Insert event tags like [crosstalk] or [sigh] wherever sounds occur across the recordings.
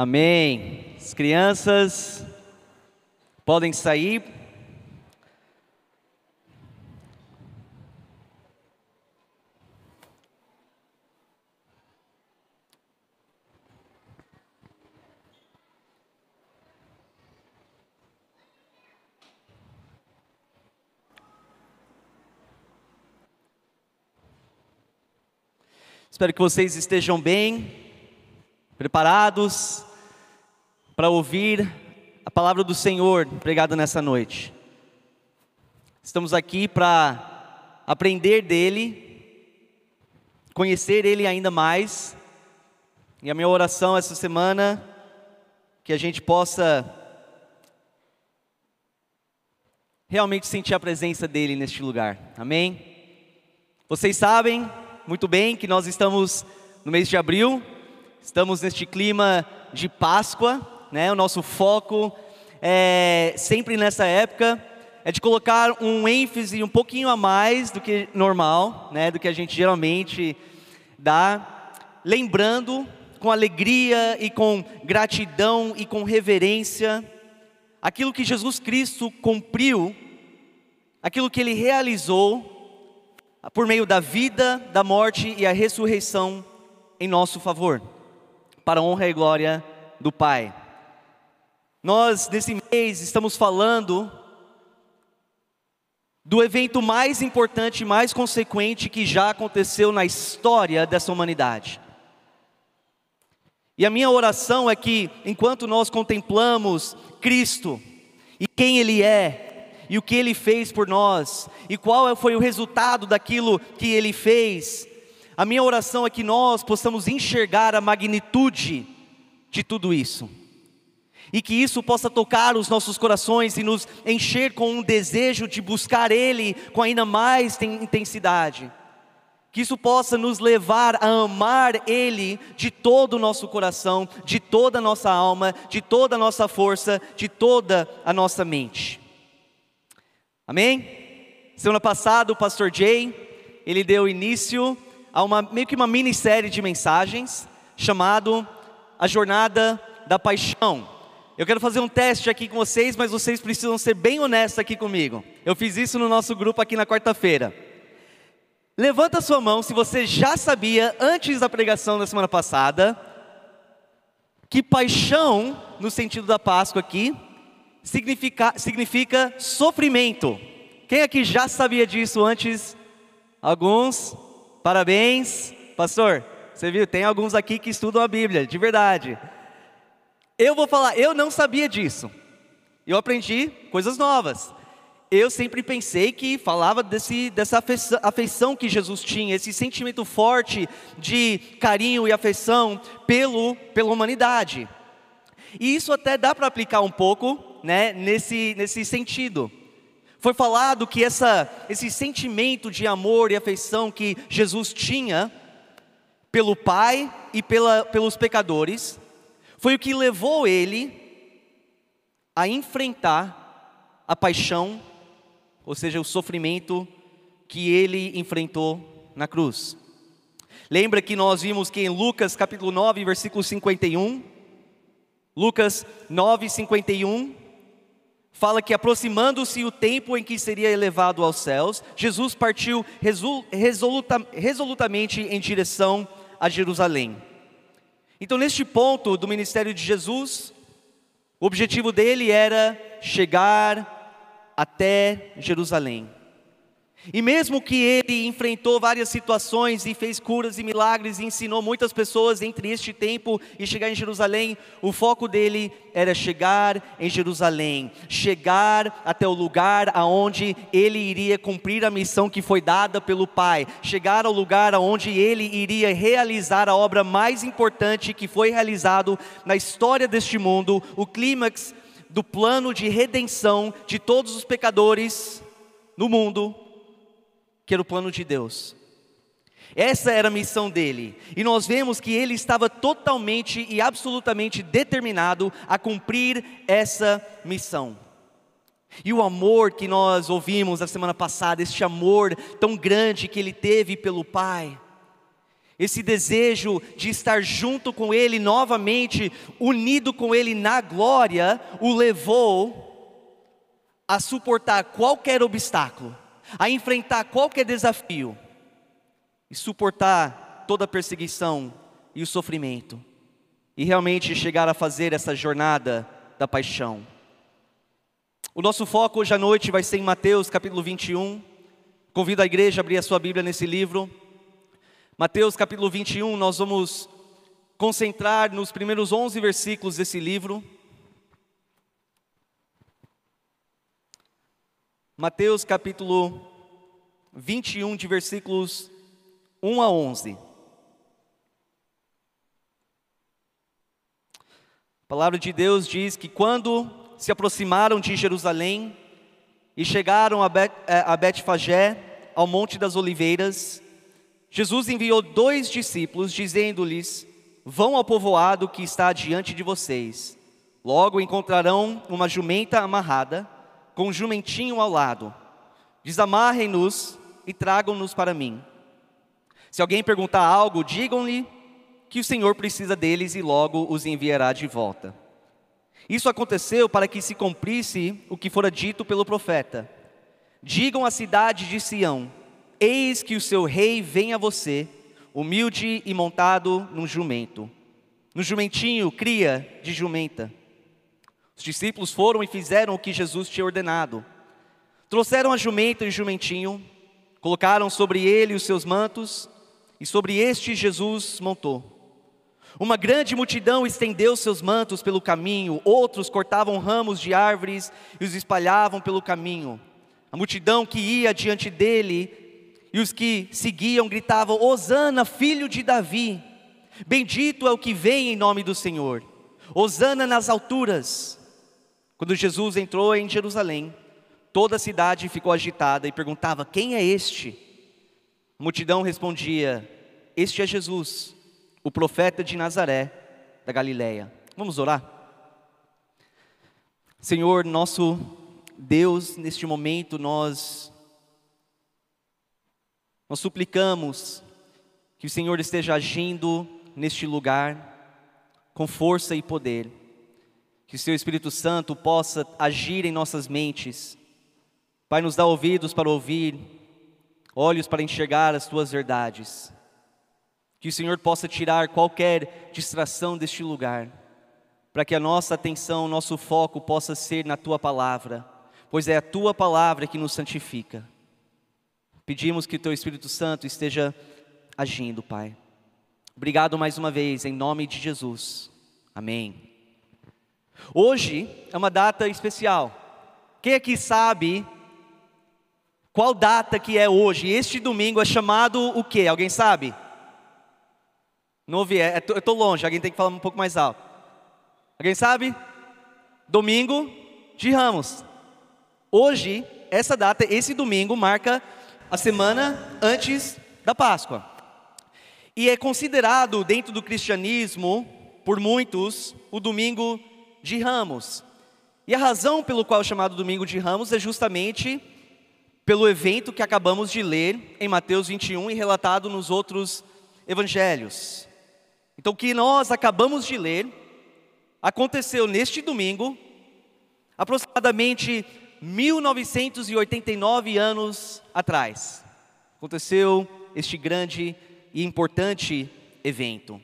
Amém. As crianças podem sair. Espero que vocês estejam bem, preparados para ouvir a palavra do Senhor pregada nessa noite. Estamos aqui para aprender dele, conhecer ele ainda mais, e a minha oração essa semana que a gente possa realmente sentir a presença dele neste lugar. Amém? Vocês sabem muito bem que nós estamos no mês de abril, estamos neste clima de Páscoa, né? O nosso foco é sempre nessa época é de colocar um ênfase um pouquinho a mais do que normal, né? Do que a gente geralmente dá, lembrando com alegria e com gratidão e com reverência aquilo que Jesus Cristo cumpriu, aquilo que ele realizou por meio da vida, da morte e a ressurreição em nosso favor, para a honra e glória do Pai. Nós, nesse mês, estamos falando do evento mais importante mais consequente que já aconteceu na história dessa humanidade. E a minha oração é que, enquanto nós contemplamos Cristo e quem Ele é, e o que Ele fez por nós, e qual foi o resultado daquilo que Ele fez, a minha oração é que nós possamos enxergar a magnitude de tudo isso e que isso possa tocar os nossos corações e nos encher com um desejo de buscar Ele com ainda mais intensidade. Que isso possa nos levar a amar Ele de todo o nosso coração, de toda a nossa alma, de toda a nossa força, de toda a nossa mente. Amém? Semana passada o pastor Jay, ele deu início a uma meio que uma minissérie de mensagens chamado A Jornada da Paixão. Eu quero fazer um teste aqui com vocês, mas vocês precisam ser bem honestos aqui comigo. Eu fiz isso no nosso grupo aqui na quarta-feira. Levanta sua mão se você já sabia, antes da pregação da semana passada, que paixão, no sentido da Páscoa aqui, significa, significa sofrimento. Quem aqui já sabia disso antes? Alguns? Parabéns. Pastor, você viu, tem alguns aqui que estudam a Bíblia, de verdade. Eu vou falar, eu não sabia disso. Eu aprendi coisas novas. Eu sempre pensei que falava desse, dessa afeição, que Jesus tinha, esse sentimento forte de carinho e afeição pelo, pela humanidade. E isso até dá para aplicar um pouco né, nesse, nesse sentido. Foi falado que essa, esse sentimento de amor e afeição que Jesus tinha pelo Pai e pela, pelos pecadores foi o que levou ele a enfrentar a paixão, ou seja, o sofrimento que ele enfrentou na cruz. Lembra que nós vimos que em Lucas capítulo 9, versículo 51, Lucas 9, 51, fala que aproximando-se o tempo em que seria elevado aos céus, Jesus partiu resoluta, resolutamente em direção a Jerusalém. Então, neste ponto do ministério de Jesus, o objetivo dele era chegar até Jerusalém. E mesmo que ele enfrentou várias situações e fez curas e milagres e ensinou muitas pessoas entre este tempo e chegar em Jerusalém, o foco dele era chegar em Jerusalém, chegar até o lugar aonde ele iria cumprir a missão que foi dada pelo Pai, chegar ao lugar aonde ele iria realizar a obra mais importante que foi realizado na história deste mundo, o clímax do plano de redenção de todos os pecadores no mundo que era o plano de Deus. Essa era a missão dele, e nós vemos que ele estava totalmente e absolutamente determinado a cumprir essa missão. E o amor que nós ouvimos na semana passada, este amor tão grande que ele teve pelo Pai, esse desejo de estar junto com Ele novamente, unido com Ele na glória, o levou a suportar qualquer obstáculo, a enfrentar qualquer desafio e suportar toda a perseguição e o sofrimento, e realmente chegar a fazer essa jornada da paixão. O nosso foco hoje à noite vai ser em Mateus capítulo 21. Convido a igreja a abrir a sua Bíblia nesse livro. Mateus capítulo 21, nós vamos concentrar nos primeiros 11 versículos desse livro. Mateus capítulo 21, de versículos 1 a 11. A palavra de Deus diz que quando se aproximaram de Jerusalém e chegaram eh, a Betfagé, ao Monte das Oliveiras, Jesus enviou dois discípulos, dizendo-lhes: Vão ao povoado que está diante de vocês. Logo encontrarão uma jumenta amarrada, com um jumentinho ao lado. Desamarrem-nos e tragam-nos para mim. Se alguém perguntar algo, digam-lhe que o Senhor precisa deles e logo os enviará de volta. Isso aconteceu para que se cumprisse o que fora dito pelo profeta. Digam à cidade de Sião: Eis que o seu rei vem a você, humilde e montado num jumento, no jumentinho, cria de jumenta. Os discípulos foram e fizeram o que Jesus tinha ordenado. Trouxeram a jumenta e o jumentinho, colocaram sobre ele os seus mantos, e sobre este Jesus montou. Uma grande multidão estendeu seus mantos pelo caminho, outros cortavam ramos de árvores e os espalhavam pelo caminho. A multidão que ia diante dele e os que seguiam gritavam: Hosana, filho de Davi! Bendito é o que vem em nome do Senhor. Hosana nas alturas. Quando Jesus entrou em Jerusalém, toda a cidade ficou agitada e perguntava: Quem é este? A multidão respondia: Este é Jesus o profeta de Nazaré, da Galileia. Vamos orar? Senhor, nosso Deus, neste momento nós nós suplicamos que o Senhor esteja agindo neste lugar com força e poder. Que o seu Espírito Santo possa agir em nossas mentes. Pai, nos dá ouvidos para ouvir, olhos para enxergar as tuas verdades. Que o Senhor possa tirar qualquer distração deste lugar, para que a nossa atenção, nosso foco possa ser na tua palavra, pois é a tua palavra que nos santifica. Pedimos que teu Espírito Santo esteja agindo, Pai. Obrigado mais uma vez, em nome de Jesus. Amém. Hoje é uma data especial. Quem aqui sabe qual data que é hoje? Este domingo é chamado o quê? Alguém sabe? Não ouvi, é, eu estou longe, alguém tem que falar um pouco mais alto. Alguém sabe? Domingo de Ramos. Hoje, essa data, esse domingo, marca a semana antes da Páscoa. E é considerado dentro do cristianismo, por muitos, o domingo de Ramos. E a razão pelo qual é chamado domingo de Ramos é justamente pelo evento que acabamos de ler em Mateus 21 e relatado nos outros evangelhos. Então, o que nós acabamos de ler aconteceu neste domingo, aproximadamente 1989 anos atrás. Aconteceu este grande e importante evento.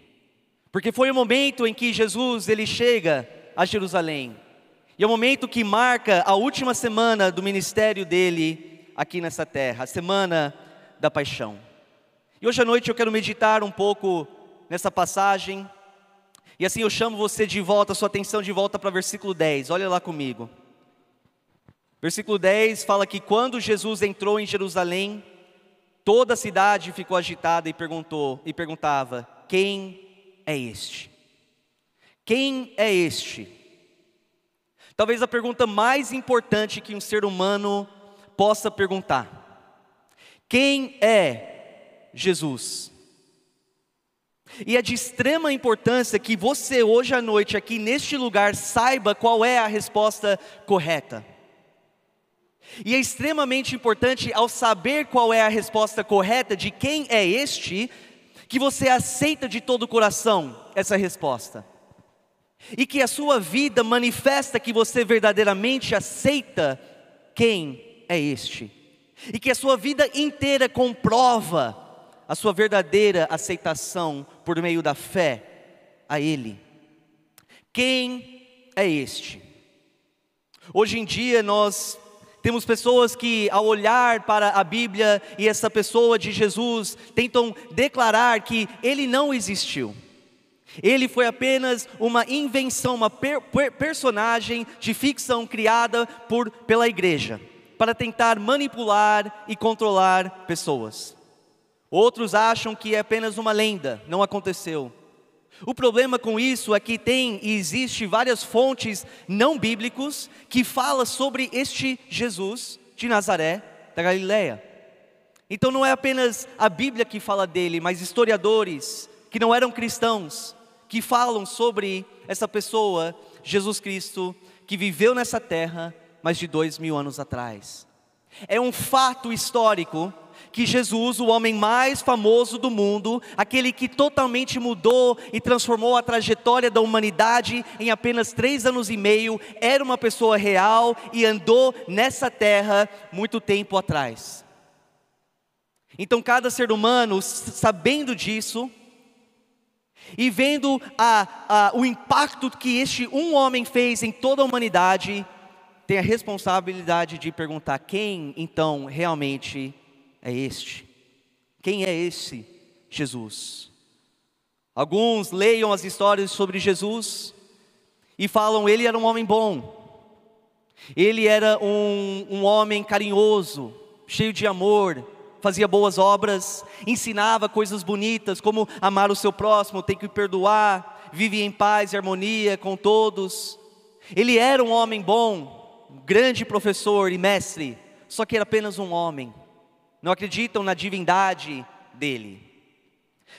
Porque foi o momento em que Jesus ele chega a Jerusalém. E é o momento que marca a última semana do ministério dele aqui nessa terra, a semana da paixão. E hoje à noite eu quero meditar um pouco nessa passagem. E assim eu chamo você de volta, sua atenção de volta para o versículo 10. Olha lá comigo. Versículo 10 fala que quando Jesus entrou em Jerusalém, toda a cidade ficou agitada e perguntou e perguntava: Quem é este? Quem é este? Talvez a pergunta mais importante que um ser humano possa perguntar. Quem é Jesus? E é de extrema importância que você hoje à noite aqui neste lugar saiba qual é a resposta correta. E é extremamente importante ao saber qual é a resposta correta de quem é este, que você aceita de todo o coração essa resposta, e que a sua vida manifesta que você verdadeiramente aceita quem é este, e que a sua vida inteira comprova a sua verdadeira aceitação por meio da fé a Ele. Quem é este? Hoje em dia nós temos pessoas que, ao olhar para a Bíblia e essa pessoa de Jesus, tentam declarar que ele não existiu. Ele foi apenas uma invenção, uma per per personagem de ficção criada por, pela igreja, para tentar manipular e controlar pessoas. Outros acham que é apenas uma lenda, não aconteceu. O problema com isso é que tem e existe várias fontes não bíblicos que falam sobre este Jesus de Nazaré, da Galileia. Então não é apenas a Bíblia que fala dele, mas historiadores que não eram cristãos, que falam sobre essa pessoa, Jesus Cristo, que viveu nessa terra mais de dois mil anos atrás. É um fato histórico que Jesus, o homem mais famoso do mundo, aquele que totalmente mudou e transformou a trajetória da humanidade em apenas três anos e meio, era uma pessoa real e andou nessa terra muito tempo atrás. Então, cada ser humano, sabendo disso, e vendo a, a, o impacto que este um homem fez em toda a humanidade, tem a responsabilidade de perguntar quem então realmente é este? Quem é esse Jesus? Alguns leiam as histórias sobre Jesus e falam: ele era um homem bom, ele era um, um homem carinhoso, cheio de amor, fazia boas obras, ensinava coisas bonitas, como amar o seu próximo, tem que perdoar, vive em paz e harmonia com todos. Ele era um homem bom, grande professor e mestre, só que era apenas um homem não acreditam na divindade dele.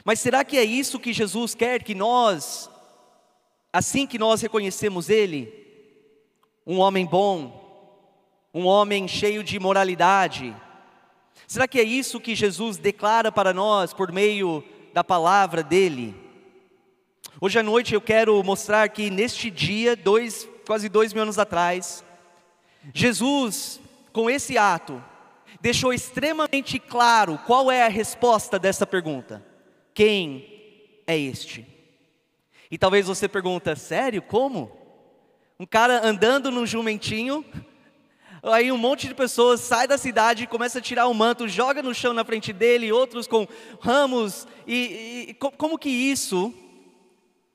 Mas será que é isso que Jesus quer que nós, assim que nós reconhecemos ele, um homem bom, um homem cheio de moralidade, será que é isso que Jesus declara para nós por meio da palavra dele? Hoje à noite eu quero mostrar que neste dia, dois, quase dois mil anos atrás, Jesus, com esse ato, deixou extremamente claro qual é a resposta dessa pergunta: quem é este? E talvez você pergunta, sério, como? Um cara andando num jumentinho, aí um monte de pessoas sai da cidade começa a tirar o manto, joga no chão na frente dele, outros com ramos, e, e como que isso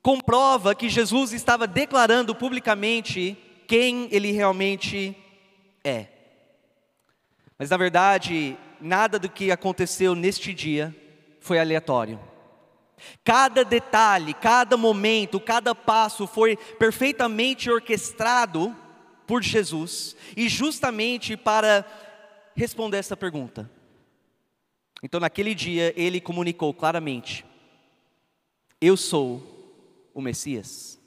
comprova que Jesus estava declarando publicamente quem ele realmente é? Mas na verdade, nada do que aconteceu neste dia foi aleatório. Cada detalhe, cada momento, cada passo foi perfeitamente orquestrado por Jesus e justamente para responder essa pergunta. Então, naquele dia, ele comunicou claramente: Eu sou o Messias.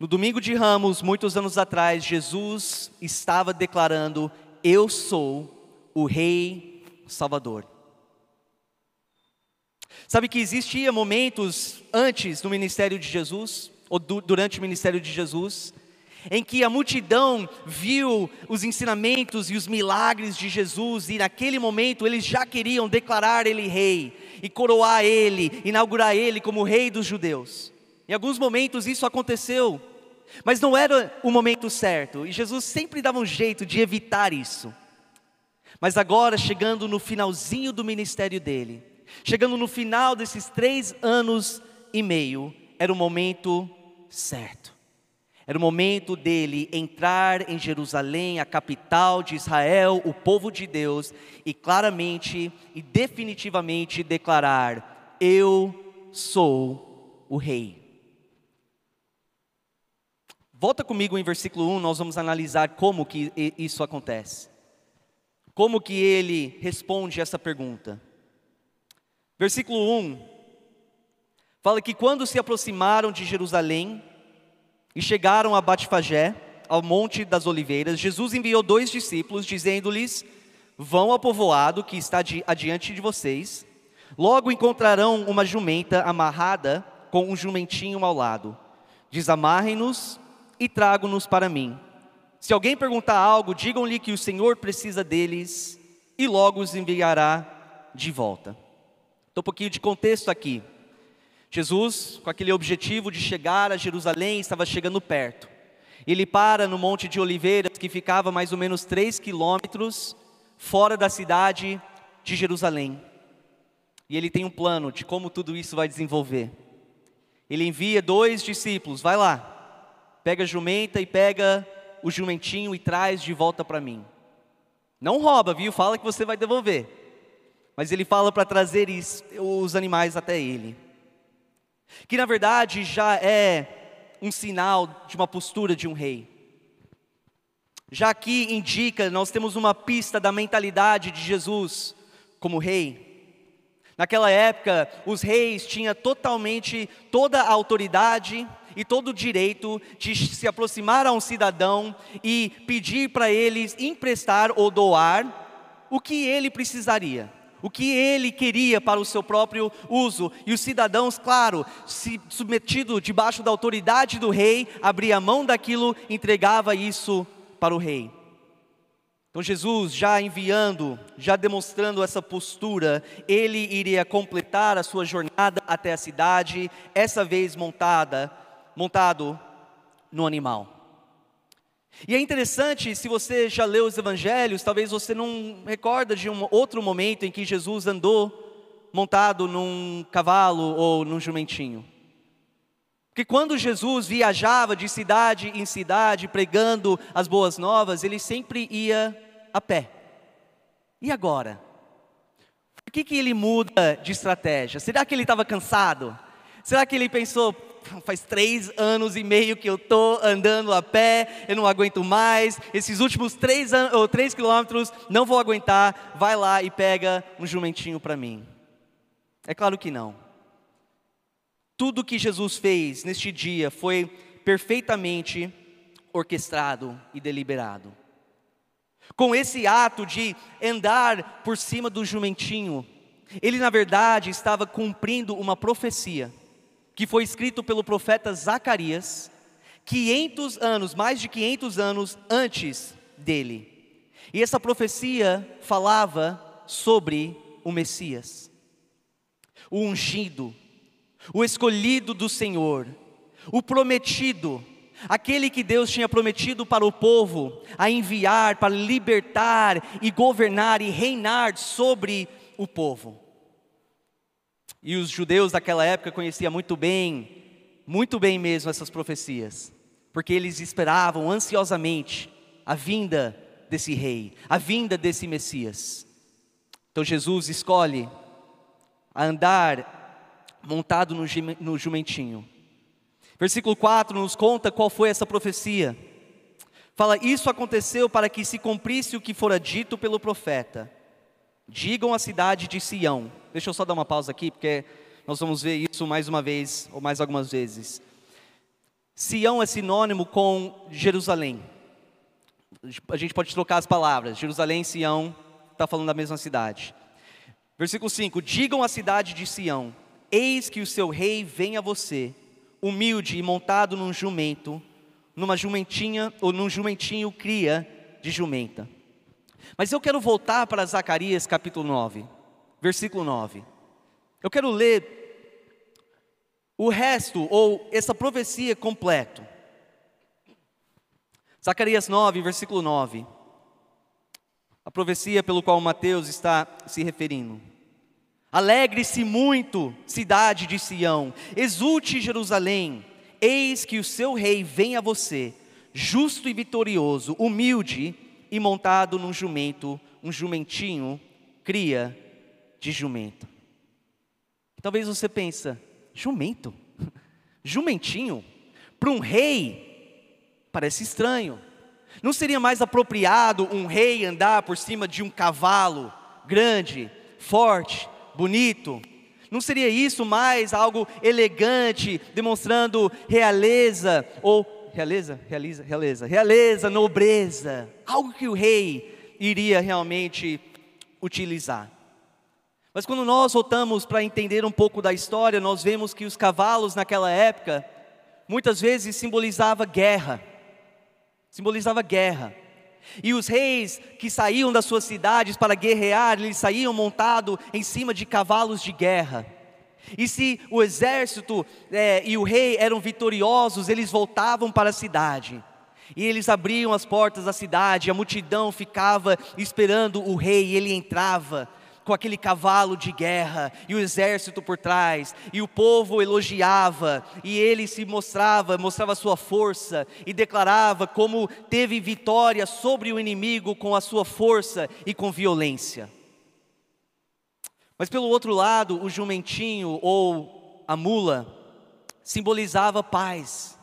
No domingo de Ramos, muitos anos atrás, Jesus estava declarando: eu sou o Rei Salvador. Sabe que existia momentos antes do ministério de Jesus, ou du durante o ministério de Jesus, em que a multidão viu os ensinamentos e os milagres de Jesus, e naquele momento eles já queriam declarar ele rei, e coroar ele, inaugurar ele como rei dos judeus. Em alguns momentos isso aconteceu, mas não era o momento certo, e Jesus sempre dava um jeito de evitar isso. Mas agora, chegando no finalzinho do ministério dele, chegando no final desses três anos e meio, era o momento certo. Era o momento dele entrar em Jerusalém, a capital de Israel, o povo de Deus, e claramente e definitivamente declarar: Eu sou o Rei. Volta comigo em versículo 1, nós vamos analisar como que isso acontece. Como que ele responde essa pergunta. Versículo 1 fala que quando se aproximaram de Jerusalém e chegaram a Batfagé, ao monte das oliveiras, Jesus enviou dois discípulos dizendo-lhes: Vão ao povoado que está adiante de vocês. Logo encontrarão uma jumenta amarrada com um jumentinho ao lado. Desamarrem-nos e tragam-nos para mim. Se alguém perguntar algo, digam-lhe que o Senhor precisa deles e logo os enviará de volta. Então, um pouquinho de contexto aqui. Jesus, com aquele objetivo de chegar a Jerusalém, estava chegando perto. Ele para no Monte de Oliveiras, que ficava mais ou menos 3 quilômetros fora da cidade de Jerusalém. E ele tem um plano de como tudo isso vai desenvolver. Ele envia dois discípulos, vai lá, pega a jumenta e pega o jumentinho e traz de volta para mim. Não rouba, viu? Fala que você vai devolver. Mas ele fala para trazer os animais até ele. Que na verdade já é um sinal de uma postura de um rei. Já aqui indica, nós temos uma pista da mentalidade de Jesus como rei. Naquela época, os reis tinham totalmente toda a autoridade e todo o direito de se aproximar a um cidadão e pedir para eles emprestar ou doar o que ele precisaria, o que ele queria para o seu próprio uso. E os cidadãos, claro, se submetido debaixo da autoridade do rei, abria mão daquilo, entregava isso para o rei. Então, Jesus, já enviando, já demonstrando essa postura, ele iria completar a sua jornada até a cidade, essa vez montada, montado no animal. E é interessante, se você já leu os evangelhos, talvez você não recorda de um outro momento em que Jesus andou montado num cavalo ou num jumentinho. Porque quando Jesus viajava de cidade em cidade pregando as boas novas, ele sempre ia a pé. E agora? Por que, que ele muda de estratégia? Será que ele estava cansado? Será que ele pensou, faz três anos e meio que eu estou andando a pé, eu não aguento mais, esses últimos três, ou três quilômetros não vou aguentar, vai lá e pega um jumentinho para mim. É claro que não. Tudo que Jesus fez neste dia foi perfeitamente orquestrado e deliberado. Com esse ato de andar por cima do jumentinho, ele na verdade estava cumprindo uma profecia que foi escrito pelo profeta Zacarias 500 anos, mais de 500 anos antes dele. E essa profecia falava sobre o Messias, o ungido, o escolhido do Senhor, o prometido, aquele que Deus tinha prometido para o povo, a enviar para libertar e governar e reinar sobre o povo. E os judeus daquela época conheciam muito bem, muito bem mesmo essas profecias, porque eles esperavam ansiosamente a vinda desse rei, a vinda desse Messias. Então Jesus escolhe andar montado no jumentinho. Versículo 4 nos conta qual foi essa profecia. Fala: Isso aconteceu para que se cumprisse o que fora dito pelo profeta. Digam à cidade de Sião. Deixa eu só dar uma pausa aqui, porque nós vamos ver isso mais uma vez, ou mais algumas vezes. Sião é sinônimo com Jerusalém. A gente pode trocar as palavras. Jerusalém e Sião está falando da mesma cidade. Versículo 5: Digam à cidade de Sião Eis que o seu rei vem a você, humilde e montado num jumento, numa jumentinha ou num jumentinho cria de jumenta. Mas eu quero voltar para Zacarias capítulo 9, versículo 9. Eu quero ler o resto ou essa profecia completo. Zacarias 9, versículo 9. A profecia pelo qual Mateus está se referindo. Alegre-se muito, cidade de Sião, exulte Jerusalém, eis que o seu rei vem a você, justo e vitorioso, humilde e montado num jumento, um jumentinho, cria de jumento. Talvez você pensa, jumento? [laughs] Jumentinho? Para um rei, parece estranho. Não seria mais apropriado um rei andar por cima de um cavalo grande, forte, bonito? Não seria isso mais algo elegante, demonstrando realeza ou realeza, realeza, realeza, realeza, nobreza, algo que o rei iria realmente utilizar. Mas quando nós voltamos para entender um pouco da história, nós vemos que os cavalos naquela época muitas vezes simbolizava guerra. Simbolizava guerra. E os reis que saíam das suas cidades para guerrear, eles saíam montados em cima de cavalos de guerra. E se o exército é, e o rei eram vitoriosos, eles voltavam para a cidade. E eles abriam as portas da cidade, a multidão ficava esperando o rei, e ele entrava com aquele cavalo de guerra e o exército por trás, e o povo elogiava, e ele se mostrava, mostrava sua força e declarava como teve vitória sobre o inimigo com a sua força e com violência. Mas pelo outro lado, o jumentinho ou a mula simbolizava paz,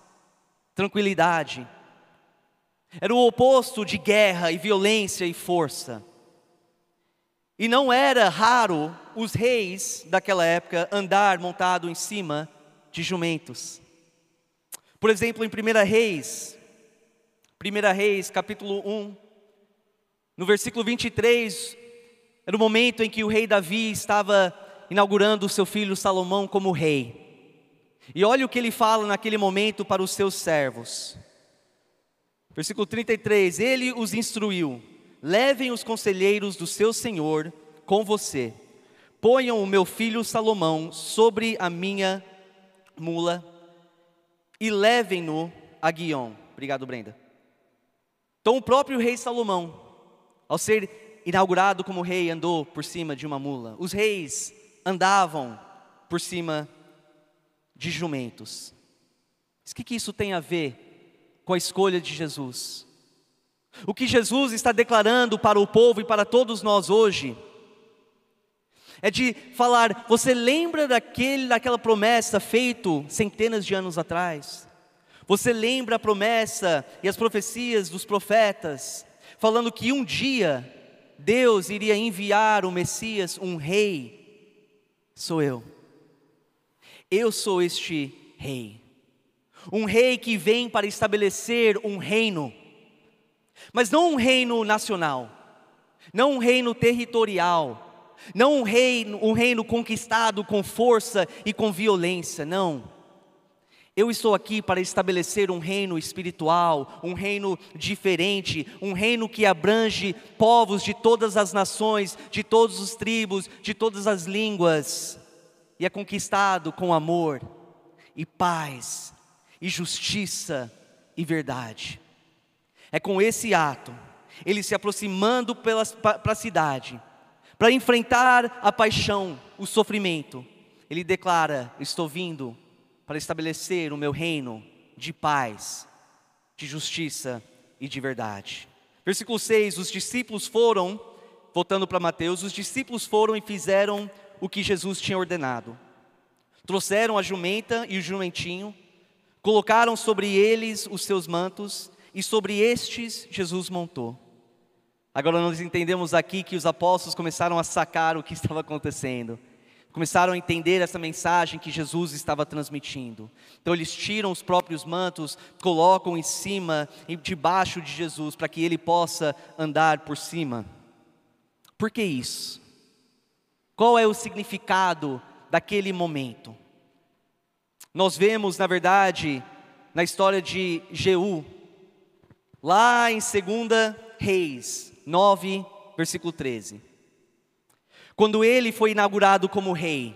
tranquilidade. Era o oposto de guerra e violência e força. E não era raro os reis daquela época andar montado em cima de jumentos. Por exemplo, em 1 Reis, 1 Reis, capítulo 1, no versículo 23, era o momento em que o rei Davi estava inaugurando o seu filho Salomão como rei. E olha o que ele fala naquele momento para os seus servos. Versículo 33: Ele os instruiu Levem os conselheiros do seu senhor com você. Ponham o meu filho Salomão sobre a minha mula e levem-no a Guion. Obrigado, Brenda. Então, o próprio rei Salomão, ao ser inaugurado como rei, andou por cima de uma mula. Os reis andavam por cima de jumentos. O que isso tem a ver com a escolha de Jesus? O que Jesus está declarando para o povo e para todos nós hoje é de falar: você lembra daquele, daquela promessa feito centenas de anos atrás? Você lembra a promessa e as profecias dos profetas, falando que um dia Deus iria enviar o Messias, um rei? Sou eu. Eu sou este rei. Um rei que vem para estabelecer um reino mas não um reino nacional, não um reino territorial, não um reino, um reino conquistado com força e com violência, não. Eu estou aqui para estabelecer um reino espiritual, um reino diferente, um reino que abrange povos de todas as nações, de todos os tribos, de todas as línguas, e é conquistado com amor, e paz, e justiça e verdade. É com esse ato, ele se aproximando para a cidade, para enfrentar a paixão, o sofrimento, ele declara: Estou vindo para estabelecer o meu reino de paz, de justiça e de verdade. Versículo 6: Os discípulos foram, voltando para Mateus, os discípulos foram e fizeram o que Jesus tinha ordenado. Trouxeram a jumenta e o jumentinho, colocaram sobre eles os seus mantos e sobre estes Jesus montou. Agora nós entendemos aqui que os apóstolos começaram a sacar o que [laughs] estava acontecendo. Começaram a entender essa mensagem que Jesus estava transmitindo. Então eles tiram os próprios mantos, colocam em cima e debaixo de Jesus para que ele possa andar por cima. Por que isso? Qual é o significado daquele momento? Nós vemos, na verdade, na história de Jeú, lá em 2 Reis 9, versículo 13. Quando ele foi inaugurado como rei,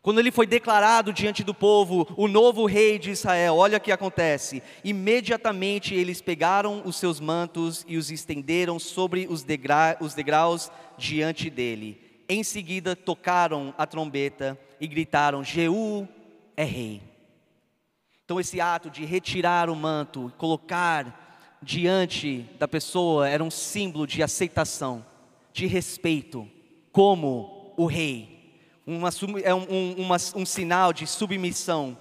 quando ele foi declarado diante do povo o novo rei de Israel, olha o que acontece. Imediatamente eles pegaram os seus mantos e os estenderam sobre os, degra os degraus diante dele. Em seguida tocaram a trombeta e gritaram: Jeú é rei. Então, esse ato de retirar o manto, colocar diante da pessoa era um símbolo de aceitação, de respeito, como o rei, uma, é um, um, uma, um sinal de submissão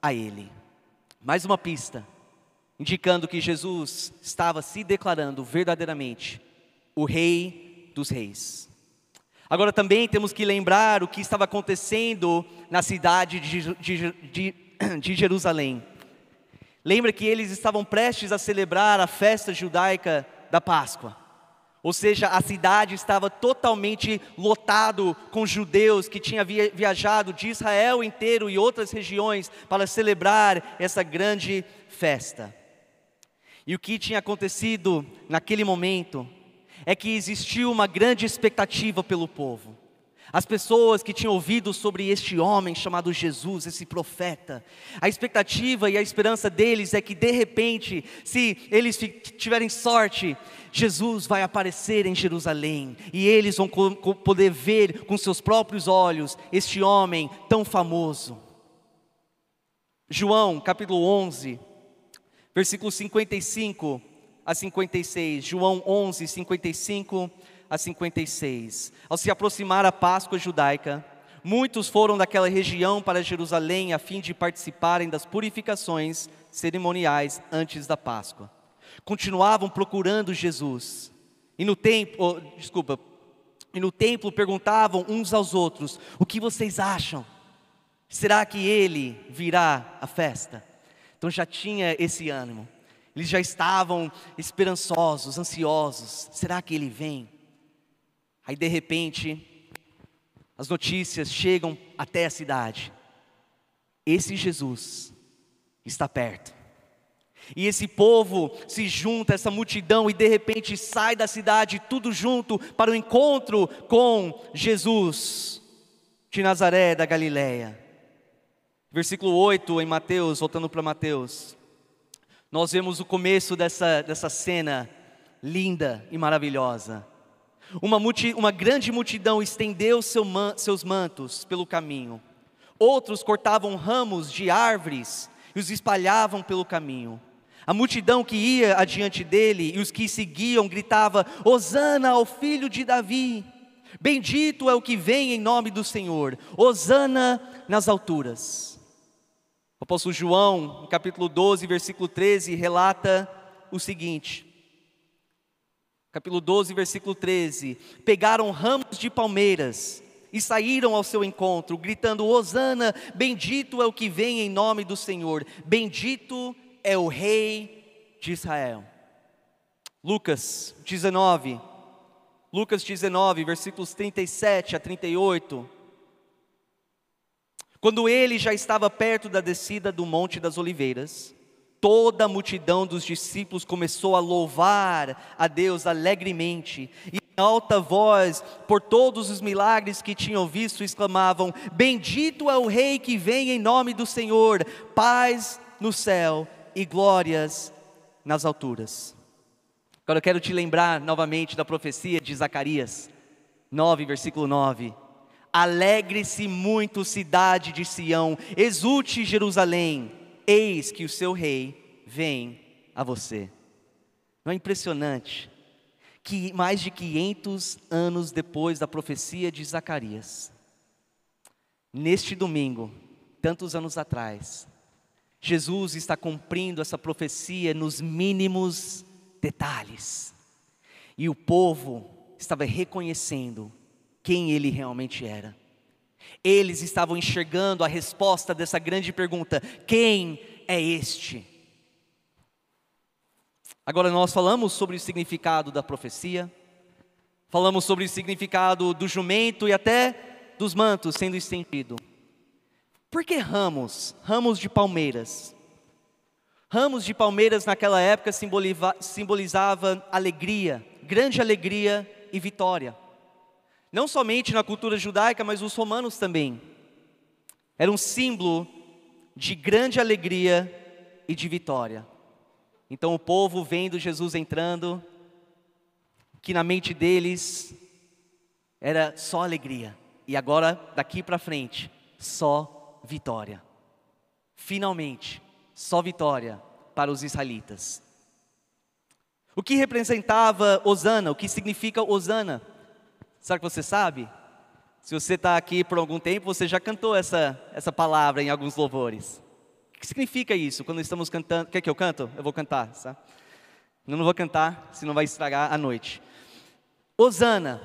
a ele. Mais uma pista, indicando que Jesus estava se declarando verdadeiramente o Rei dos Reis. Agora também temos que lembrar o que estava acontecendo na cidade de, de, de, de Jerusalém. Lembra que eles estavam prestes a celebrar a festa judaica da Páscoa. Ou seja, a cidade estava totalmente lotado com judeus que tinham viajado de Israel inteiro e outras regiões para celebrar essa grande festa. E o que tinha acontecido naquele momento é que existiu uma grande expectativa pelo povo. As pessoas que tinham ouvido sobre este homem chamado Jesus, esse profeta, a expectativa e a esperança deles é que de repente, se eles tiverem sorte, Jesus vai aparecer em Jerusalém e eles vão poder ver com seus próprios olhos este homem tão famoso. João capítulo 11, versículo 55 a 56. João 11, 55 a 56. Ao se aproximar a Páscoa judaica, muitos foram daquela região para Jerusalém a fim de participarem das purificações cerimoniais antes da Páscoa. Continuavam procurando Jesus. E no templo, oh, desculpa, e no templo perguntavam uns aos outros: "O que vocês acham? Será que ele virá à festa?" Então já tinha esse ânimo. Eles já estavam esperançosos, ansiosos. Será que ele vem? Aí de repente, as notícias chegam até a cidade. Esse Jesus está perto. E esse povo se junta, essa multidão, e de repente sai da cidade tudo junto para o encontro com Jesus de Nazaré da Galileia. Versículo 8 em Mateus, voltando para Mateus, nós vemos o começo dessa, dessa cena linda e maravilhosa. Uma, multi, uma grande multidão estendeu seu man, seus mantos pelo caminho. Outros cortavam ramos de árvores e os espalhavam pelo caminho. A multidão que ia adiante dele e os que seguiam gritava: Hosana ao filho de Davi! Bendito é o que vem em nome do Senhor, Hosana nas alturas. O apóstolo João, no capítulo 12, versículo 13, relata o seguinte: capítulo 12, versículo 13: Pegaram ramos de palmeiras e saíram ao seu encontro, gritando: Hosana, bendito é o que vem em nome do Senhor, bendito é o Rei de Israel. Lucas 19, Lucas 19, versículos 37 a 38. Quando ele já estava perto da descida do Monte das Oliveiras, toda a multidão dos discípulos começou a louvar a Deus alegremente e em alta voz, por todos os milagres que tinham visto, exclamavam: Bendito é o Rei que vem em nome do Senhor, paz no céu e glórias nas alturas. Agora eu quero te lembrar novamente da profecia de Zacarias 9, versículo 9. Alegre-se muito, cidade de Sião, exulte Jerusalém Eis que o seu rei vem a você. Não é impressionante que mais de 500 anos depois da profecia de Zacarias, neste domingo, tantos anos atrás, Jesus está cumprindo essa profecia nos mínimos detalhes. E o povo estava reconhecendo quem ele realmente era. Eles estavam enxergando a resposta dessa grande pergunta: quem é este? Agora nós falamos sobre o significado da profecia, falamos sobre o significado do jumento e até dos mantos sendo estendido. Por que ramos? Ramos de palmeiras. Ramos de palmeiras naquela época simbolizava alegria, grande alegria e vitória não somente na cultura judaica, mas os romanos também. Era um símbolo de grande alegria e de vitória. Então o povo vendo Jesus entrando, que na mente deles era só alegria, e agora daqui para frente, só vitória. Finalmente, só vitória para os israelitas. O que representava Osana? O que significa Osana? Será que você sabe? Se você está aqui por algum tempo, você já cantou essa, essa palavra em alguns louvores. O que significa isso quando estamos cantando? Quer que eu canto? Eu vou cantar, tá? Eu não vou cantar, senão vai estragar a noite. Osana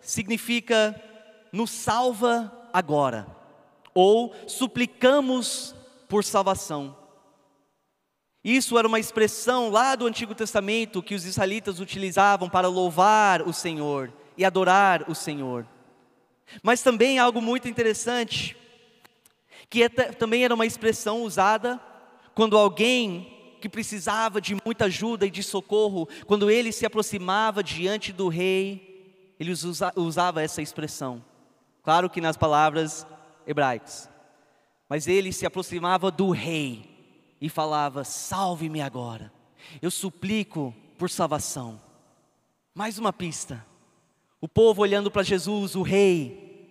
significa nos salva agora, ou suplicamos por salvação. Isso era uma expressão lá do Antigo Testamento que os israelitas utilizavam para louvar o Senhor e adorar o Senhor. Mas também algo muito interessante, que é, também era uma expressão usada quando alguém que precisava de muita ajuda e de socorro, quando ele se aproximava diante do rei, ele usa, usava essa expressão. Claro que nas palavras hebraicas. Mas ele se aproximava do rei e falava: Salve-me agora, eu suplico por salvação. Mais uma pista. O povo olhando para Jesus, o rei,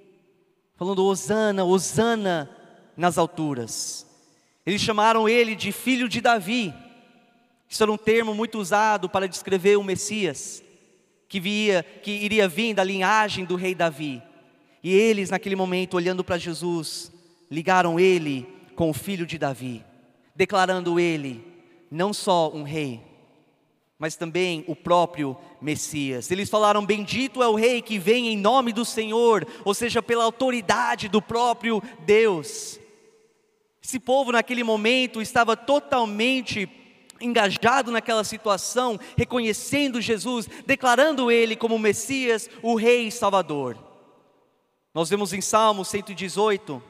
falando: Hosana, Hosana nas alturas. Eles chamaram ele de filho de Davi. Isso era um termo muito usado para descrever o Messias, que, via, que iria vir da linhagem do rei Davi. E eles, naquele momento, olhando para Jesus, ligaram ele com o filho de Davi, declarando ele não só um rei, mas também o próprio Messias. Eles falaram: Bendito é o rei que vem em nome do Senhor, ou seja, pela autoridade do próprio Deus. Esse povo, naquele momento, estava totalmente engajado naquela situação, reconhecendo Jesus, declarando ele como Messias, o Rei Salvador. Nós vemos em Salmo 118,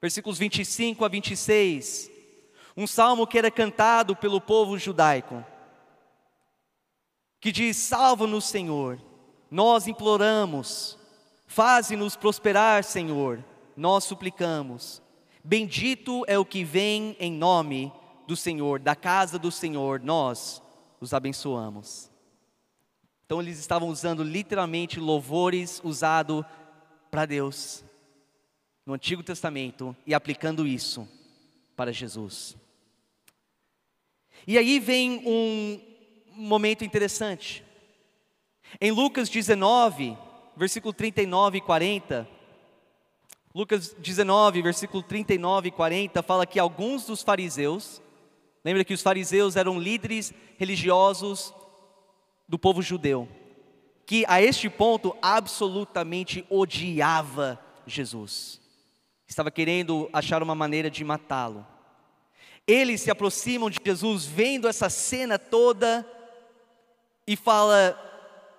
versículos 25 a 26, um salmo que era cantado pelo povo judaico, que diz: Salva-nos, Senhor, nós imploramos, faze-nos prosperar, Senhor, nós suplicamos. Bendito é o que vem em nome do Senhor, da casa do Senhor, nós os abençoamos. Então eles estavam usando literalmente louvores usado para Deus no Antigo Testamento e aplicando isso para Jesus. E aí vem um momento interessante. Em Lucas 19, versículo 39 e 40, Lucas 19, versículo 39 e 40, fala que alguns dos fariseus, lembra que os fariseus eram líderes religiosos do povo judeu, que a este ponto absolutamente odiava Jesus. Estava querendo achar uma maneira de matá-lo. Eles se aproximam de Jesus, vendo essa cena toda, e fala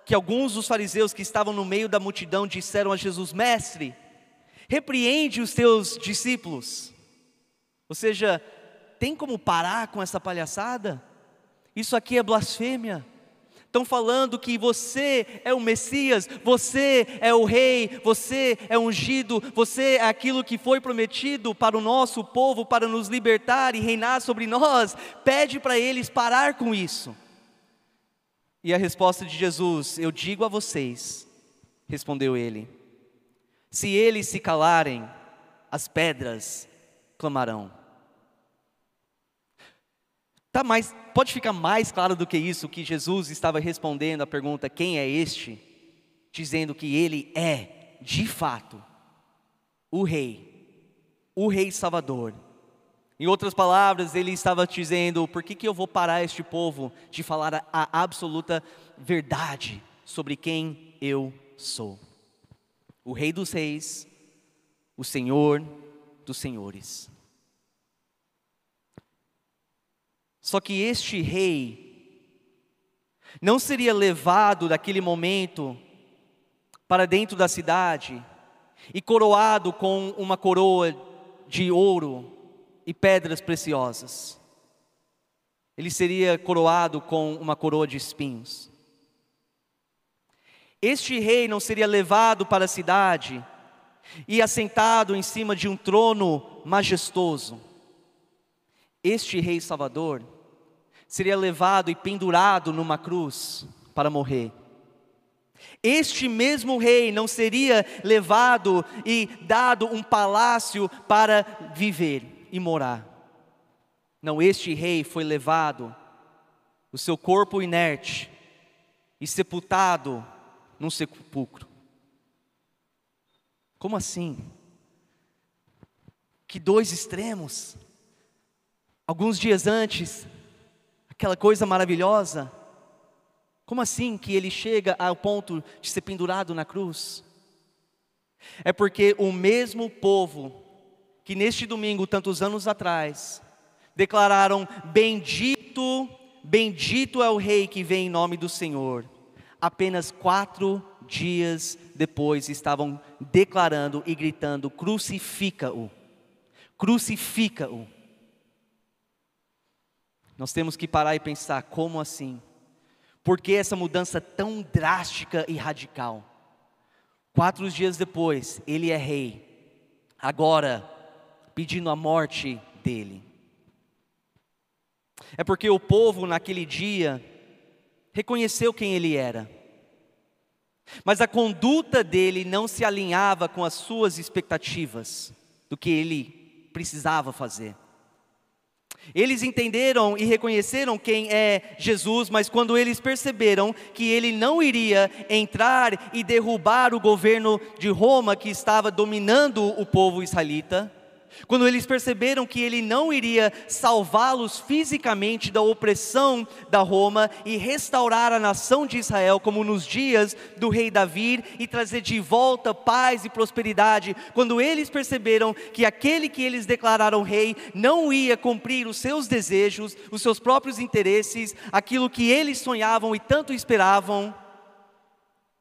que alguns dos fariseus que estavam no meio da multidão disseram a Jesus: Mestre, repreende os teus discípulos. Ou seja, tem como parar com essa palhaçada? Isso aqui é blasfêmia. Estão falando que você é o Messias, você é o Rei, você é ungido, você é aquilo que foi prometido para o nosso povo, para nos libertar e reinar sobre nós. Pede para eles parar com isso. E a resposta de Jesus: Eu digo a vocês, respondeu ele, se eles se calarem, as pedras clamarão. Tá mais, pode ficar mais claro do que isso que Jesus estava respondendo à pergunta: quem é este? Dizendo que ele é, de fato, o Rei, o Rei Salvador. Em outras palavras, ele estava dizendo: por que, que eu vou parar este povo de falar a, absoluta verdade sobre quem eu sou? O Rei dos Reis, o Senhor dos Senhores. Só que este rei não seria levado daquele momento para dentro da cidade e coroado com uma coroa de ouro e pedras preciosas. Ele seria coroado com uma coroa de espinhos. Este rei não seria levado para a cidade e assentado em cima de um trono majestoso. Este rei Salvador seria levado e pendurado numa cruz para morrer. Este mesmo rei não seria levado e dado um palácio para viver e morar. Não, este rei foi levado, o seu corpo inerte, e sepultado num sepulcro. Como assim? Que dois extremos. Alguns dias antes, aquela coisa maravilhosa. Como assim que ele chega ao ponto de ser pendurado na cruz? É porque o mesmo povo que neste domingo, tantos anos atrás, declararam: Bendito, bendito é o Rei que vem em nome do Senhor. Apenas quatro dias depois estavam declarando e gritando: Crucifica-o, crucifica-o. Nós temos que parar e pensar: como assim? Por que essa mudança tão drástica e radical? Quatro dias depois, ele é rei, agora pedindo a morte dele. É porque o povo naquele dia reconheceu quem ele era, mas a conduta dele não se alinhava com as suas expectativas do que ele precisava fazer. Eles entenderam e reconheceram quem é Jesus, mas quando eles perceberam que ele não iria entrar e derrubar o governo de Roma que estava dominando o povo israelita, quando eles perceberam que ele não iria salvá-los fisicamente da opressão da Roma e restaurar a nação de Israel, como nos dias do rei Davi, e trazer de volta paz e prosperidade, quando eles perceberam que aquele que eles declararam rei não ia cumprir os seus desejos, os seus próprios interesses, aquilo que eles sonhavam e tanto esperavam,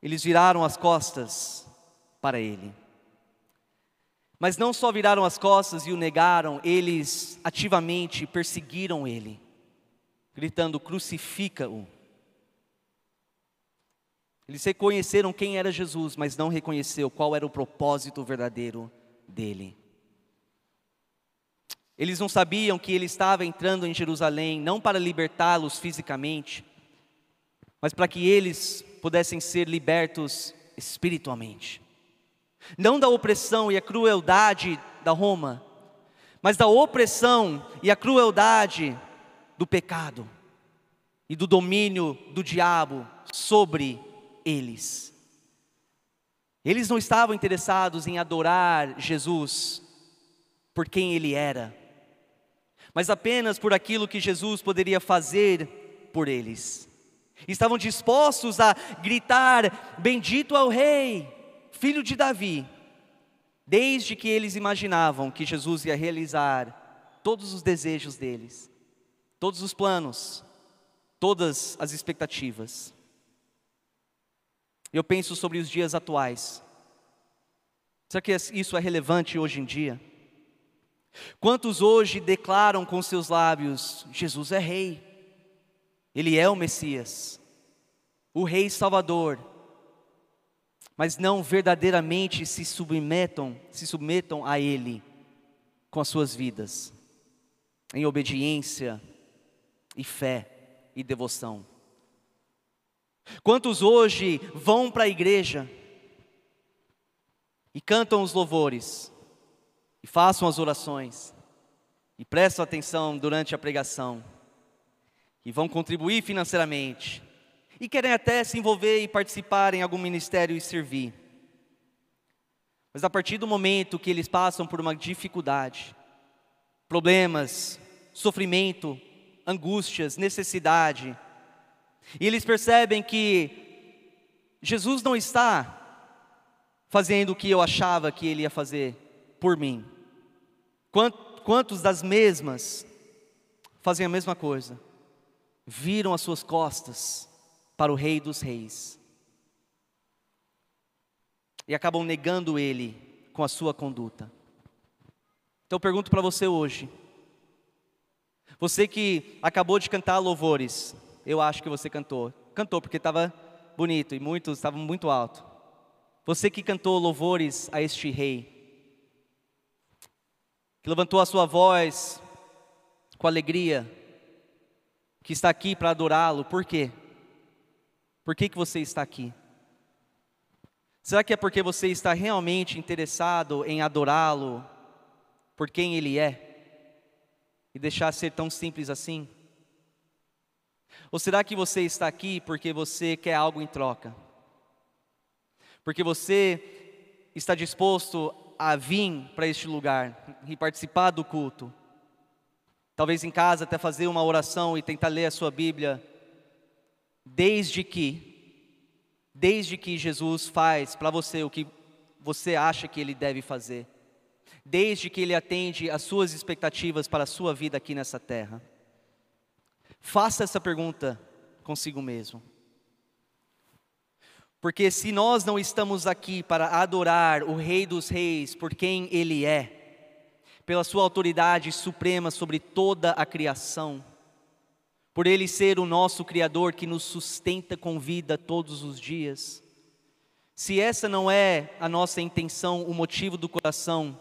eles viraram as costas para ele. Mas não só viraram as costas e o negaram, eles ativamente perseguiram ele, gritando: crucifica-o. Eles reconheceram quem era Jesus, mas não reconheceu qual era o propósito verdadeiro dele. Eles não sabiam que ele estava entrando em Jerusalém não para libertá-los fisicamente, mas para que eles pudessem ser libertos espiritualmente não da opressão e a crueldade da Roma, mas da opressão e a crueldade do pecado e do domínio do diabo sobre eles. Eles não estavam interessados em adorar Jesus por quem ele era, mas apenas por aquilo que Jesus poderia fazer por eles. Estavam dispostos a gritar: Bendito é o Rei, filho de Davi, desde que eles imaginavam que Jesus ia realizar todos os desejos deles, todos os planos, todas as expectativas. Eu penso sobre os dias atuais. Será que isso é relevante hoje em dia? Quantos hoje declaram com seus lábios: Jesus é Rei, Ele é o Messias, o Rei Salvador, mas não verdadeiramente se submetam, se submetam a Ele com as suas vidas, em obediência e fé e devoção. Quantos hoje vão para a igreja e cantam os louvores, e façam as orações, e prestam atenção durante a pregação, e vão contribuir financeiramente, e querem até se envolver e participar em algum ministério e servir. Mas a partir do momento que eles passam por uma dificuldade, problemas, sofrimento, angústias, necessidade, e eles percebem que Jesus não está fazendo o que eu achava que ele ia fazer por mim. Quantos das mesmas fazem a mesma coisa? Viram as suas costas para o Rei dos Reis. E acabam negando ele com a sua conduta. Então eu pergunto para você hoje, você que acabou de cantar louvores, eu acho que você cantou, cantou porque estava bonito e muitos estavam muito alto. Você que cantou louvores a este rei, que levantou a sua voz com alegria, que está aqui para adorá-lo, por quê? Por que, que você está aqui? Será que é porque você está realmente interessado em adorá-lo por quem ele é? E deixar ser tão simples assim? Ou será que você está aqui porque você quer algo em troca? Porque você está disposto a vir para este lugar e participar do culto? Talvez em casa até fazer uma oração e tentar ler a sua Bíblia desde que desde que Jesus faz para você o que você acha que ele deve fazer. desde que ele atende às suas expectativas para a sua vida aqui nessa terra? Faça essa pergunta consigo mesmo. Porque se nós não estamos aqui para adorar o Rei dos Reis por quem Ele é, pela Sua autoridade suprema sobre toda a criação, por Ele ser o nosso Criador que nos sustenta com vida todos os dias, se essa não é a nossa intenção, o motivo do coração,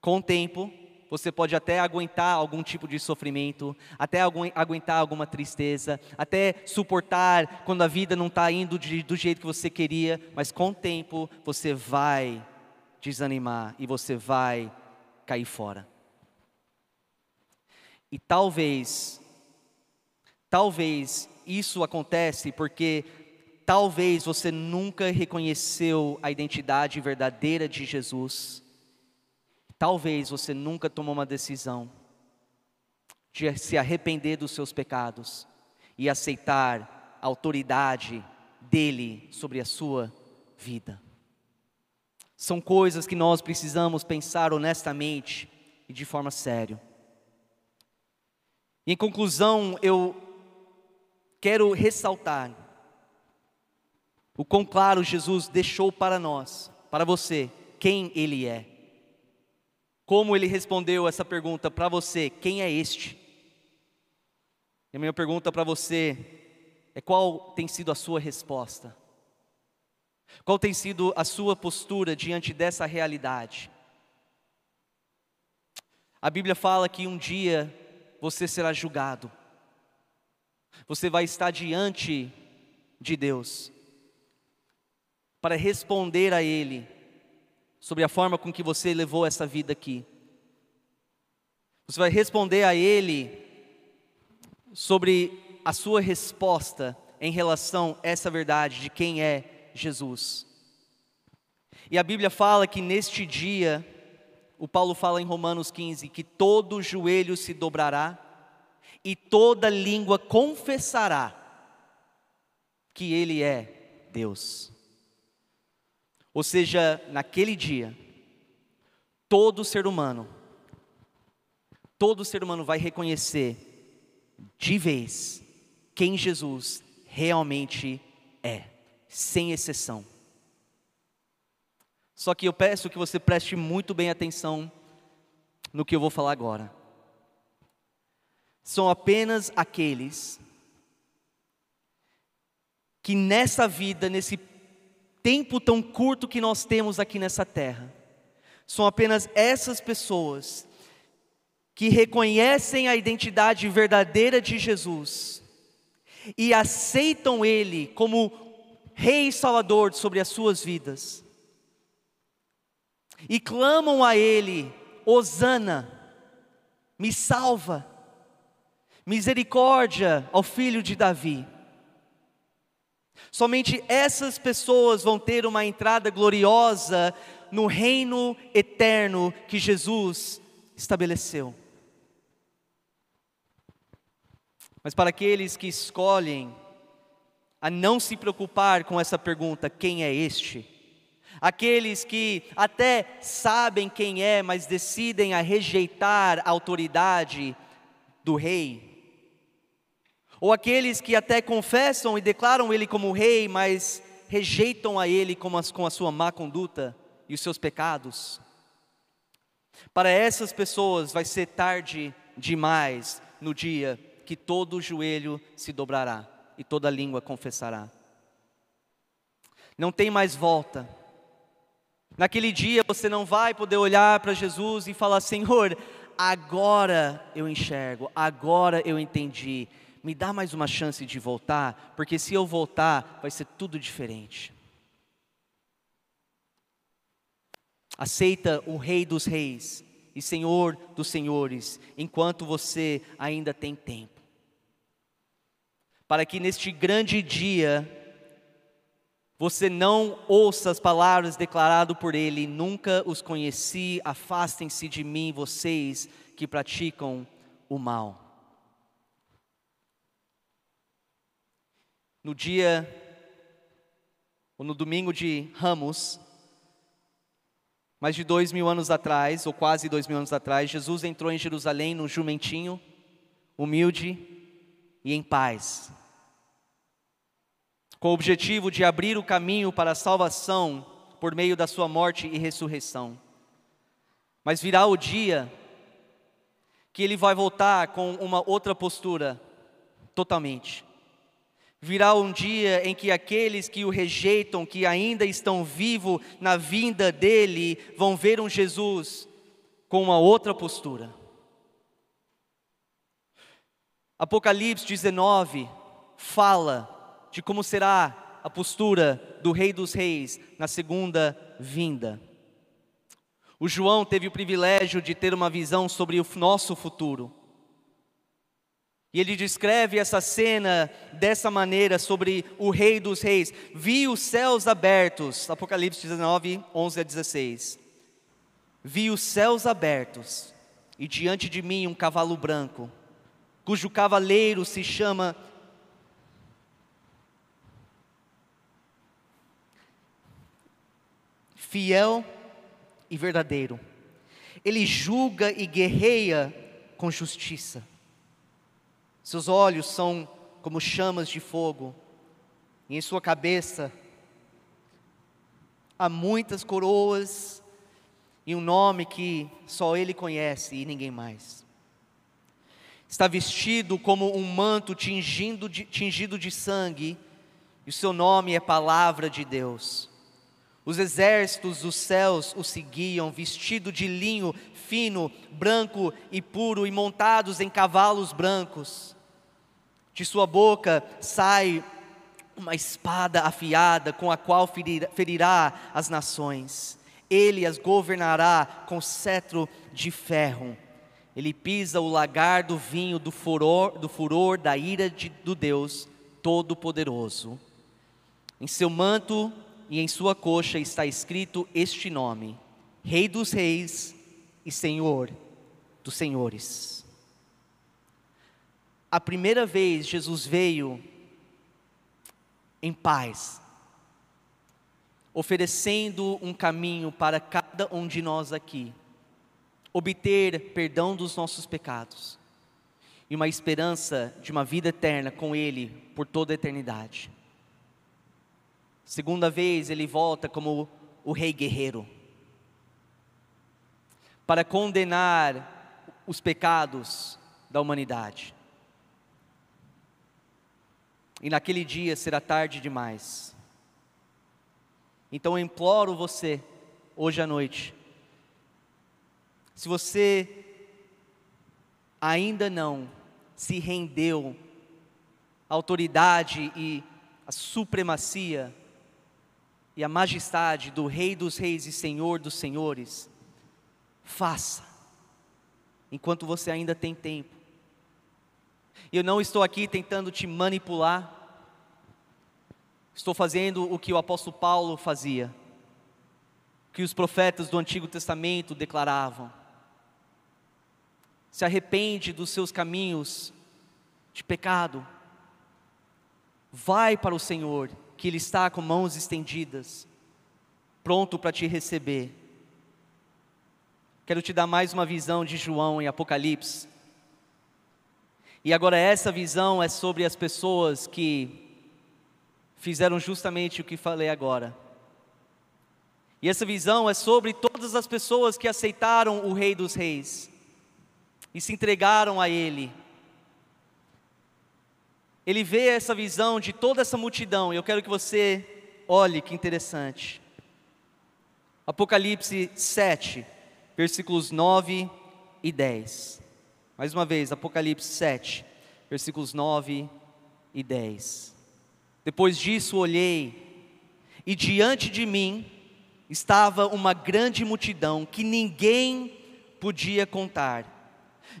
com o tempo, você pode até aguentar algum tipo de sofrimento, até aguentar alguma tristeza, até suportar quando a vida não está indo de, do jeito que você queria, mas com o tempo você vai desanimar e você vai cair fora. E talvez, talvez isso acontece porque talvez você nunca reconheceu a identidade verdadeira de Jesus Talvez você nunca tomou uma decisão de se arrepender dos seus pecados e aceitar a autoridade dele sobre a sua vida. São coisas que nós precisamos pensar honestamente e de forma séria. Em conclusão, eu quero ressaltar o quão claro Jesus deixou para nós, para você, quem Ele é. Como ele respondeu essa pergunta para você: quem é este? E a minha pergunta para você é: qual tem sido a sua resposta? Qual tem sido a sua postura diante dessa realidade? A Bíblia fala que um dia você será julgado, você vai estar diante de Deus, para responder a Ele sobre a forma com que você levou essa vida aqui. Você vai responder a Ele sobre a sua resposta em relação a essa verdade de quem é Jesus. E a Bíblia fala que neste dia, o Paulo fala em Romanos 15, que todo joelho se dobrará e toda língua confessará que Ele é Deus. Ou seja, naquele dia, todo ser humano, todo ser humano vai reconhecer de vez quem Jesus realmente é, sem exceção. Só que eu peço que você preste muito bem atenção no que eu vou falar agora. São apenas aqueles que nessa vida, nesse tempo tão curto que nós temos aqui nessa terra. São apenas essas pessoas que reconhecem a identidade verdadeira de Jesus e aceitam Ele como Rei e Salvador sobre as suas vidas, e clamam a Ele: Hosana, me salva, misericórdia ao filho de Davi. Somente essas pessoas vão ter uma entrada gloriosa no reino eterno que Jesus estabeleceu. Mas para aqueles que escolhem a não se preocupar com essa pergunta, quem é este? Aqueles que até sabem quem é, mas decidem a rejeitar a autoridade do rei, ou aqueles que até confessam e declaram ele como rei, mas rejeitam a ele com, a sua má conduta e os seus pecados. Para essas pessoas vai ser tarde demais no dia que todo joelho se dobrará e toda língua confessará. Não tem mais volta. Naquele dia você não vai poder olhar para Jesus e falar: Senhor, agora eu enxergo, agora eu entendi me dá mais uma chance de voltar, porque se eu voltar, vai ser tudo diferente. Aceita o Rei dos Reis e Senhor dos Senhores, enquanto você ainda tem tempo. Para que neste grande dia, você não ouça as palavras declaradas por Ele, nunca os conheci, afastem-se de mim, vocês que praticam o mal. No dia, ou no domingo de Ramos, mais de dois mil anos atrás, ou quase dois mil anos atrás, Jesus entrou em Jerusalém num jumentinho, humilde e em paz, com o objetivo de abrir o caminho para a salvação por meio da sua morte e ressurreição. Mas virá o dia que ele vai voltar com uma outra postura, totalmente. Virá um dia em que aqueles que o rejeitam, que ainda estão vivos na vinda dele, vão ver um Jesus com uma outra postura. Apocalipse 19 fala de como será a postura do Rei dos Reis na segunda vinda. O João teve o privilégio de ter uma visão sobre o nosso futuro. E ele descreve essa cena dessa maneira sobre o Rei dos Reis. Vi os céus abertos, Apocalipse 19, 11 a 16. Vi os céus abertos, e diante de mim um cavalo branco, cujo cavaleiro se chama Fiel e verdadeiro. Ele julga e guerreia com justiça. Seus olhos são como chamas de fogo, e em sua cabeça há muitas coroas e um nome que só ele conhece e ninguém mais. Está vestido como um manto tingido de, tingido de sangue, e o seu nome é Palavra de Deus. Os exércitos dos céus o seguiam, vestido de linho fino, branco e puro, e montados em cavalos brancos. De sua boca sai uma espada afiada, com a qual ferirá, as nações. Ele as governará com cetro de ferro. Ele pisa o lagar do vinho do furor, do furor da ira de, do Deus Todo-Poderoso. Em seu manto e em sua coxa está escrito este nome: Rei dos Reis e Senhor dos Senhores. A primeira vez Jesus veio em paz, oferecendo um caminho para cada um de nós aqui, obter perdão dos nossos pecados e uma esperança de uma vida eterna com Ele por toda a eternidade. Segunda vez ele volta como o rei guerreiro para condenar os pecados da humanidade. E naquele dia será tarde demais. Então eu imploro você, hoje à noite, se você ainda não se rendeu à autoridade e à supremacia e a majestade do Rei dos Reis e Senhor dos Senhores, faça, enquanto você ainda tem tempo. Eu não estou aqui tentando te manipular, estou fazendo o que o apóstolo Paulo fazia, que os profetas do Antigo Testamento declaravam. Se arrepende dos seus caminhos de pecado, vai para o Senhor que Ele está com mãos estendidas, pronto para te receber. Quero te dar mais uma visão de João em Apocalipse. E agora, essa visão é sobre as pessoas que fizeram justamente o que falei agora. E essa visão é sobre todas as pessoas que aceitaram o Rei dos Reis e se entregaram a Ele ele vê essa visão de toda essa multidão, e eu quero que você olhe que interessante. Apocalipse 7, versículos 9 e 10. Mais uma vez, Apocalipse 7, versículos 9 e 10. Depois disso olhei, e diante de mim estava uma grande multidão que ninguém podia contar,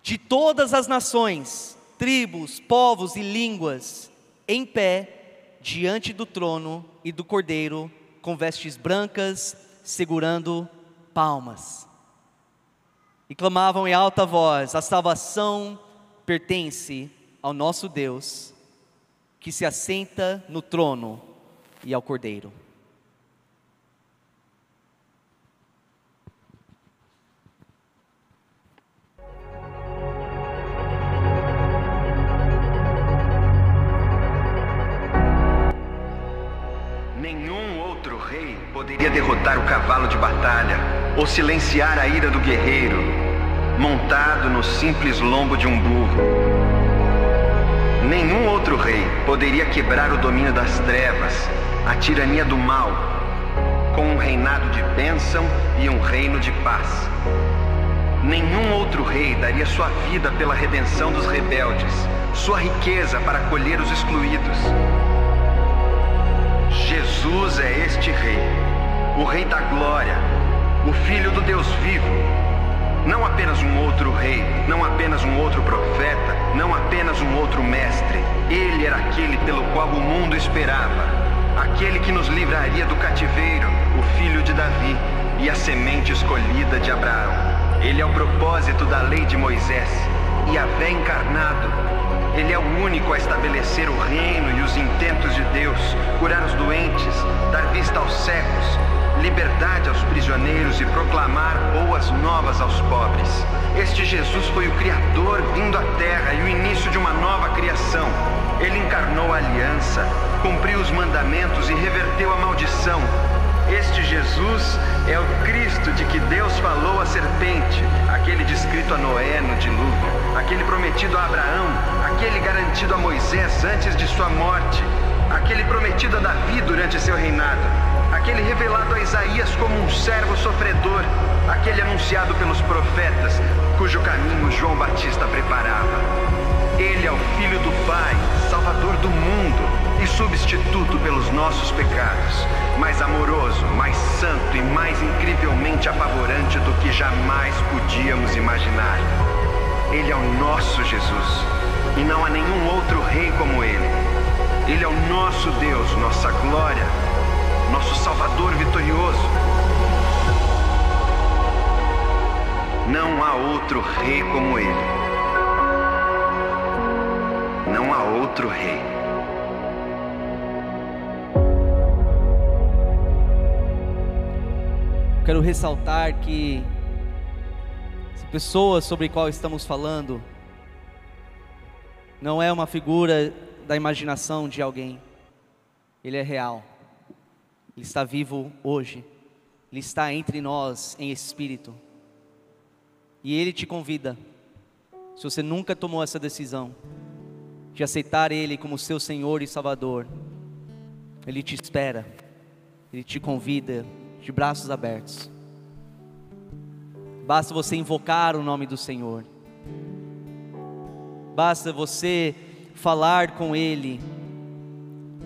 de todas as nações, tribos, povos e línguas, em pé, diante do trono e do cordeiro, com vestes brancas, segurando palmas e clamavam em alta voz: A salvação pertence ao nosso Deus, que se assenta no trono e ao Cordeiro. Nenhum outro rei poderia derrotar o cavalo de batalha ou silenciar a ira do guerreiro, montado no simples lombo de um burro. Nenhum outro rei poderia quebrar o domínio das trevas, a tirania do mal, com um reinado de bênção e um reino de paz. Nenhum outro rei daria sua vida pela redenção dos rebeldes, sua riqueza para acolher os excluídos. Jesus é este Rei, o Rei da Glória, o Filho do Deus vivo. Não apenas um outro rei, não apenas um outro profeta, não apenas um outro mestre. Ele era aquele pelo qual o mundo esperava, aquele que nos livraria do cativeiro, o filho de Davi e a semente escolhida de Abraão. Ele é o propósito da lei de Moisés e a vé encarnado, ele é o único a estabelecer o reino e os intentos de Deus, curar os doentes, dar vista aos cegos, liberdade aos prisioneiros e proclamar boas novas aos pobres. Este Jesus foi o Criador vindo à Terra e o início de uma nova criação. Ele encarnou a aliança, cumpriu os mandamentos e reverteu a maldição. Este Jesus é o Cristo de que Deus falou à serpente, aquele descrito a Noé no dilúvio, aquele prometido a Abraão, aquele garantido a Moisés antes de sua morte, aquele prometido a Davi durante seu reinado, aquele revelado a Isaías como um servo sofredor, aquele anunciado pelos profetas, cujo caminho João Batista preparava. Ele é o Filho do Pai, Salvador do mundo e substituto pelos nossos pecados, mais amoroso, mais santo e mais incrivelmente apavorante do que jamais podíamos imaginar. Ele é o nosso Jesus e não há nenhum outro rei como ele. Ele é o nosso Deus, nossa glória, nosso Salvador vitorioso. Não há outro rei como ele. Não há outro rei. Quero ressaltar que essa pessoa sobre a qual estamos falando não é uma figura da imaginação de alguém. Ele é real. Ele está vivo hoje. Ele está entre nós em espírito. E ele te convida, se você nunca tomou essa decisão, de aceitar Ele como seu Senhor e Salvador, Ele te espera, Ele te convida de braços abertos. Basta você invocar o nome do Senhor, basta você falar com Ele,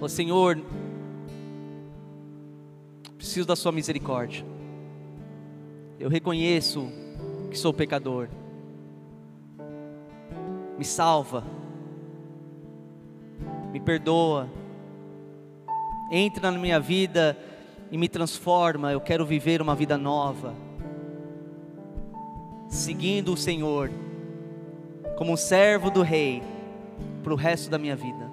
o Senhor, preciso da Sua misericórdia, eu reconheço que sou pecador, me salva, me perdoa, entra na minha vida e me transforma. Eu quero viver uma vida nova, seguindo o Senhor, como um servo do Rei, para o resto da minha vida.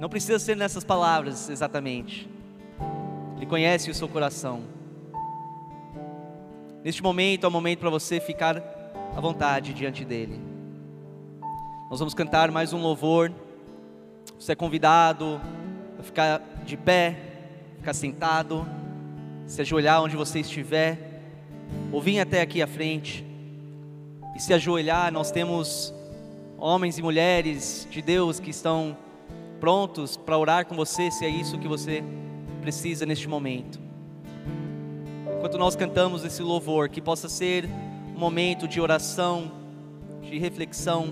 Não precisa ser nessas palavras exatamente, Ele conhece o seu coração. Neste momento é o momento para você ficar à vontade diante dEle. Nós vamos cantar mais um louvor. Você é convidado a ficar de pé, ficar sentado, se ajoelhar onde você estiver, ou vir até aqui à frente e se ajoelhar. Nós temos homens e mulheres de Deus que estão prontos para orar com você, se é isso que você precisa neste momento. Enquanto nós cantamos esse louvor, que possa ser um momento de oração, de reflexão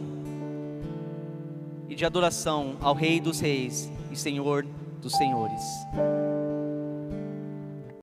e de adoração ao Rei dos Reis e Senhor dos Senhores.